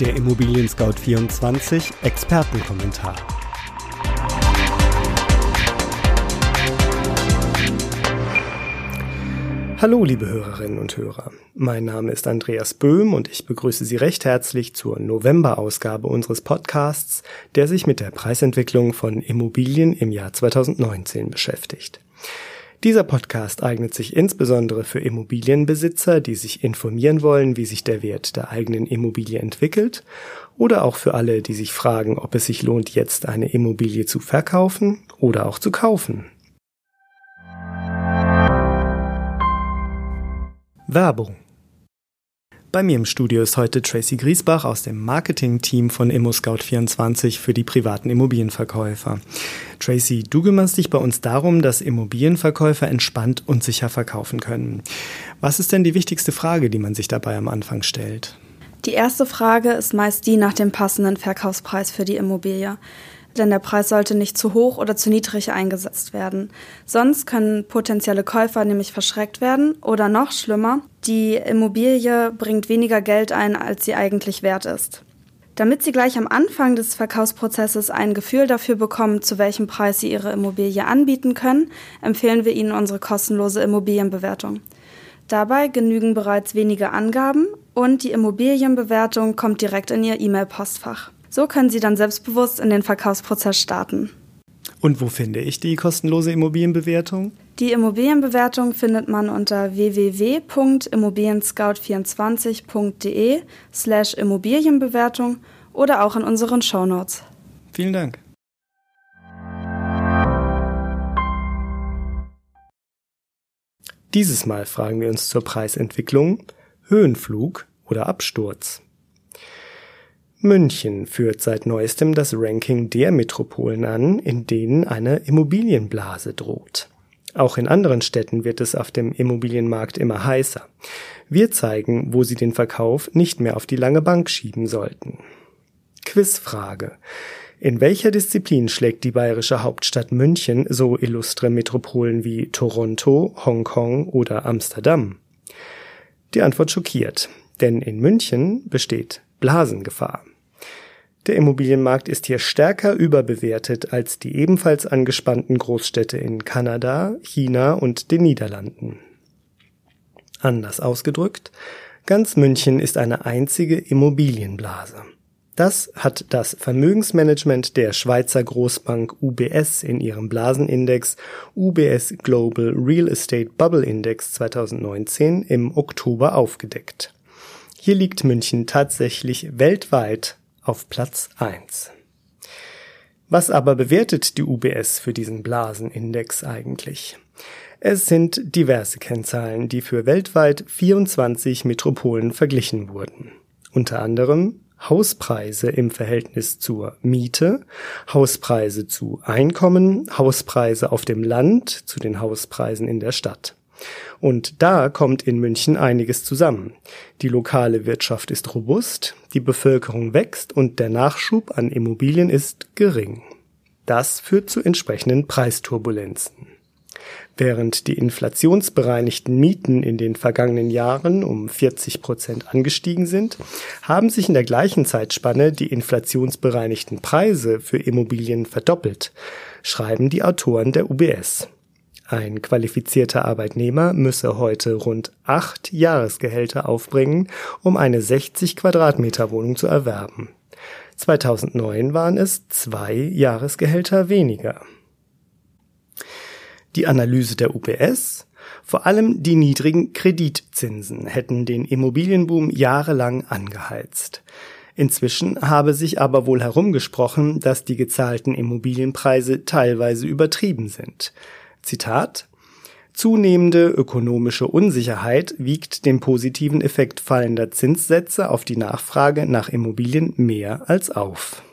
Der Immobilien Scout 24 Expertenkommentar. Hallo, liebe Hörerinnen und Hörer. Mein Name ist Andreas Böhm und ich begrüße Sie recht herzlich zur November-Ausgabe unseres Podcasts, der sich mit der Preisentwicklung von Immobilien im Jahr 2019 beschäftigt. Dieser Podcast eignet sich insbesondere für Immobilienbesitzer, die sich informieren wollen, wie sich der Wert der eigenen Immobilie entwickelt, oder auch für alle, die sich fragen, ob es sich lohnt, jetzt eine Immobilie zu verkaufen oder auch zu kaufen. Werbung bei mir im Studio ist heute Tracy Griesbach aus dem Marketing-Team von ImmoScout24 für die privaten Immobilienverkäufer. Tracy, du kümmerst dich bei uns darum, dass Immobilienverkäufer entspannt und sicher verkaufen können. Was ist denn die wichtigste Frage, die man sich dabei am Anfang stellt? Die erste Frage ist meist die nach dem passenden Verkaufspreis für die Immobilie denn der Preis sollte nicht zu hoch oder zu niedrig eingesetzt werden. Sonst können potenzielle Käufer nämlich verschreckt werden oder noch schlimmer, die Immobilie bringt weniger Geld ein, als sie eigentlich wert ist. Damit Sie gleich am Anfang des Verkaufsprozesses ein Gefühl dafür bekommen, zu welchem Preis Sie Ihre Immobilie anbieten können, empfehlen wir Ihnen unsere kostenlose Immobilienbewertung. Dabei genügen bereits wenige Angaben und die Immobilienbewertung kommt direkt in Ihr E-Mail-Postfach. So können Sie dann selbstbewusst in den Verkaufsprozess starten. Und wo finde ich die kostenlose Immobilienbewertung? Die Immobilienbewertung findet man unter www.immobilienscout24.de slash Immobilienbewertung oder auch in unseren Shownotes. Vielen Dank. Dieses Mal fragen wir uns zur Preisentwicklung Höhenflug oder Absturz. München führt seit neuestem das Ranking der Metropolen an, in denen eine Immobilienblase droht. Auch in anderen Städten wird es auf dem Immobilienmarkt immer heißer. Wir zeigen, wo Sie den Verkauf nicht mehr auf die lange Bank schieben sollten. Quizfrage. In welcher Disziplin schlägt die bayerische Hauptstadt München so illustre Metropolen wie Toronto, Hongkong oder Amsterdam? Die Antwort schockiert, denn in München besteht Blasengefahr. Der Immobilienmarkt ist hier stärker überbewertet als die ebenfalls angespannten Großstädte in Kanada, China und den Niederlanden. Anders ausgedrückt, ganz München ist eine einzige Immobilienblase. Das hat das Vermögensmanagement der Schweizer Großbank UBS in ihrem Blasenindex UBS Global Real Estate Bubble Index 2019 im Oktober aufgedeckt. Hier liegt München tatsächlich weltweit auf Platz 1. Was aber bewertet die UBS für diesen Blasenindex eigentlich? Es sind diverse Kennzahlen, die für weltweit 24 Metropolen verglichen wurden. Unter anderem Hauspreise im Verhältnis zur Miete, Hauspreise zu Einkommen, Hauspreise auf dem Land zu den Hauspreisen in der Stadt. Und da kommt in München einiges zusammen. Die lokale Wirtschaft ist robust, die Bevölkerung wächst und der Nachschub an Immobilien ist gering. Das führt zu entsprechenden Preisturbulenzen. Während die inflationsbereinigten Mieten in den vergangenen Jahren um 40 Prozent angestiegen sind, haben sich in der gleichen Zeitspanne die inflationsbereinigten Preise für Immobilien verdoppelt, schreiben die Autoren der UBS. Ein qualifizierter Arbeitnehmer müsse heute rund acht Jahresgehälter aufbringen, um eine 60 Quadratmeter Wohnung zu erwerben. 2009 waren es zwei Jahresgehälter weniger. Die Analyse der UPS vor allem die niedrigen Kreditzinsen hätten den Immobilienboom jahrelang angeheizt. Inzwischen habe sich aber wohl herumgesprochen, dass die gezahlten Immobilienpreise teilweise übertrieben sind. Zitat Zunehmende ökonomische Unsicherheit wiegt den positiven Effekt fallender Zinssätze auf die Nachfrage nach Immobilien mehr als auf.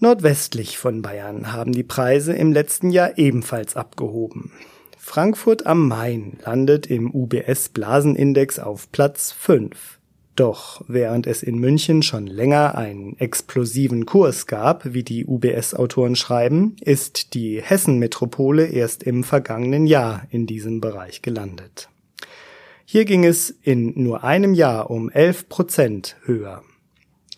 Nordwestlich von Bayern haben die Preise im letzten Jahr ebenfalls abgehoben. Frankfurt am Main landet im UBS Blasenindex auf Platz 5. Doch während es in München schon länger einen explosiven Kurs gab, wie die UBS-Autoren schreiben, ist die Hessen-Metropole erst im vergangenen Jahr in diesem Bereich gelandet. Hier ging es in nur einem Jahr um 11 Prozent höher.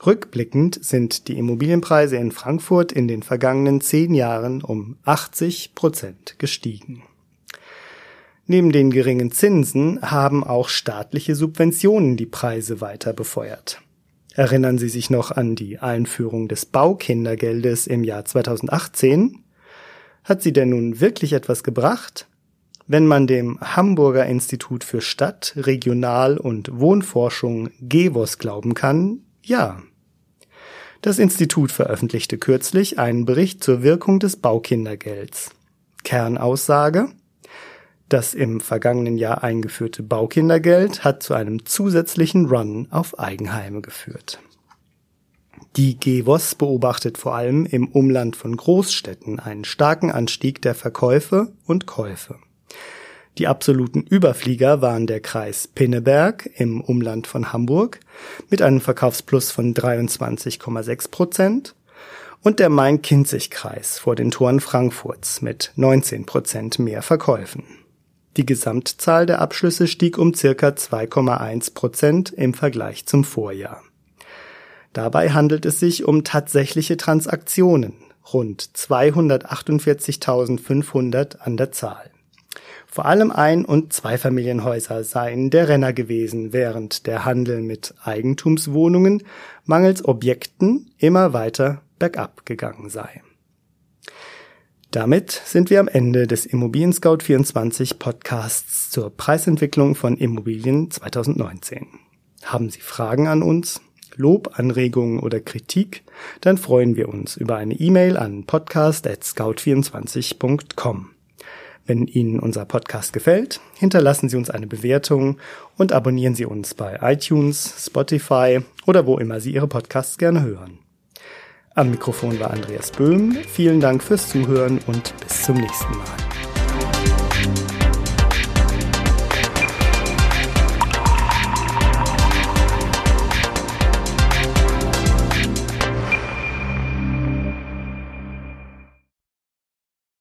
Rückblickend sind die Immobilienpreise in Frankfurt in den vergangenen zehn Jahren um 80 Prozent gestiegen. Neben den geringen Zinsen haben auch staatliche Subventionen die Preise weiter befeuert. Erinnern Sie sich noch an die Einführung des Baukindergeldes im Jahr 2018? Hat sie denn nun wirklich etwas gebracht? Wenn man dem Hamburger Institut für Stadt-, Regional- und Wohnforschung GEWOS glauben kann, ja. Das Institut veröffentlichte kürzlich einen Bericht zur Wirkung des Baukindergelds. Kernaussage das im vergangenen Jahr eingeführte Baukindergeld hat zu einem zusätzlichen Run auf Eigenheime geführt. Die GEWOS beobachtet vor allem im Umland von Großstädten einen starken Anstieg der Verkäufe und Käufe. Die absoluten Überflieger waren der Kreis Pinneberg im Umland von Hamburg mit einem Verkaufsplus von 23,6 Prozent und der Main-Kinzig-Kreis vor den Toren Frankfurts mit 19 Prozent mehr Verkäufen. Die Gesamtzahl der Abschlüsse stieg um circa 2,1 Prozent im Vergleich zum Vorjahr. Dabei handelt es sich um tatsächliche Transaktionen, rund 248.500 an der Zahl. Vor allem Ein- und Zweifamilienhäuser seien der Renner gewesen, während der Handel mit Eigentumswohnungen mangels Objekten immer weiter bergab gegangen sei. Damit sind wir am Ende des Immobilien Scout 24 Podcasts zur Preisentwicklung von Immobilien 2019. Haben Sie Fragen an uns, Lob, Anregungen oder Kritik, dann freuen wir uns über eine E-Mail an podcast@scout24.com. Wenn Ihnen unser Podcast gefällt, hinterlassen Sie uns eine Bewertung und abonnieren Sie uns bei iTunes, Spotify oder wo immer Sie Ihre Podcasts gerne hören. Am Mikrofon war Andreas Böhm. Vielen Dank fürs Zuhören und bis zum nächsten Mal.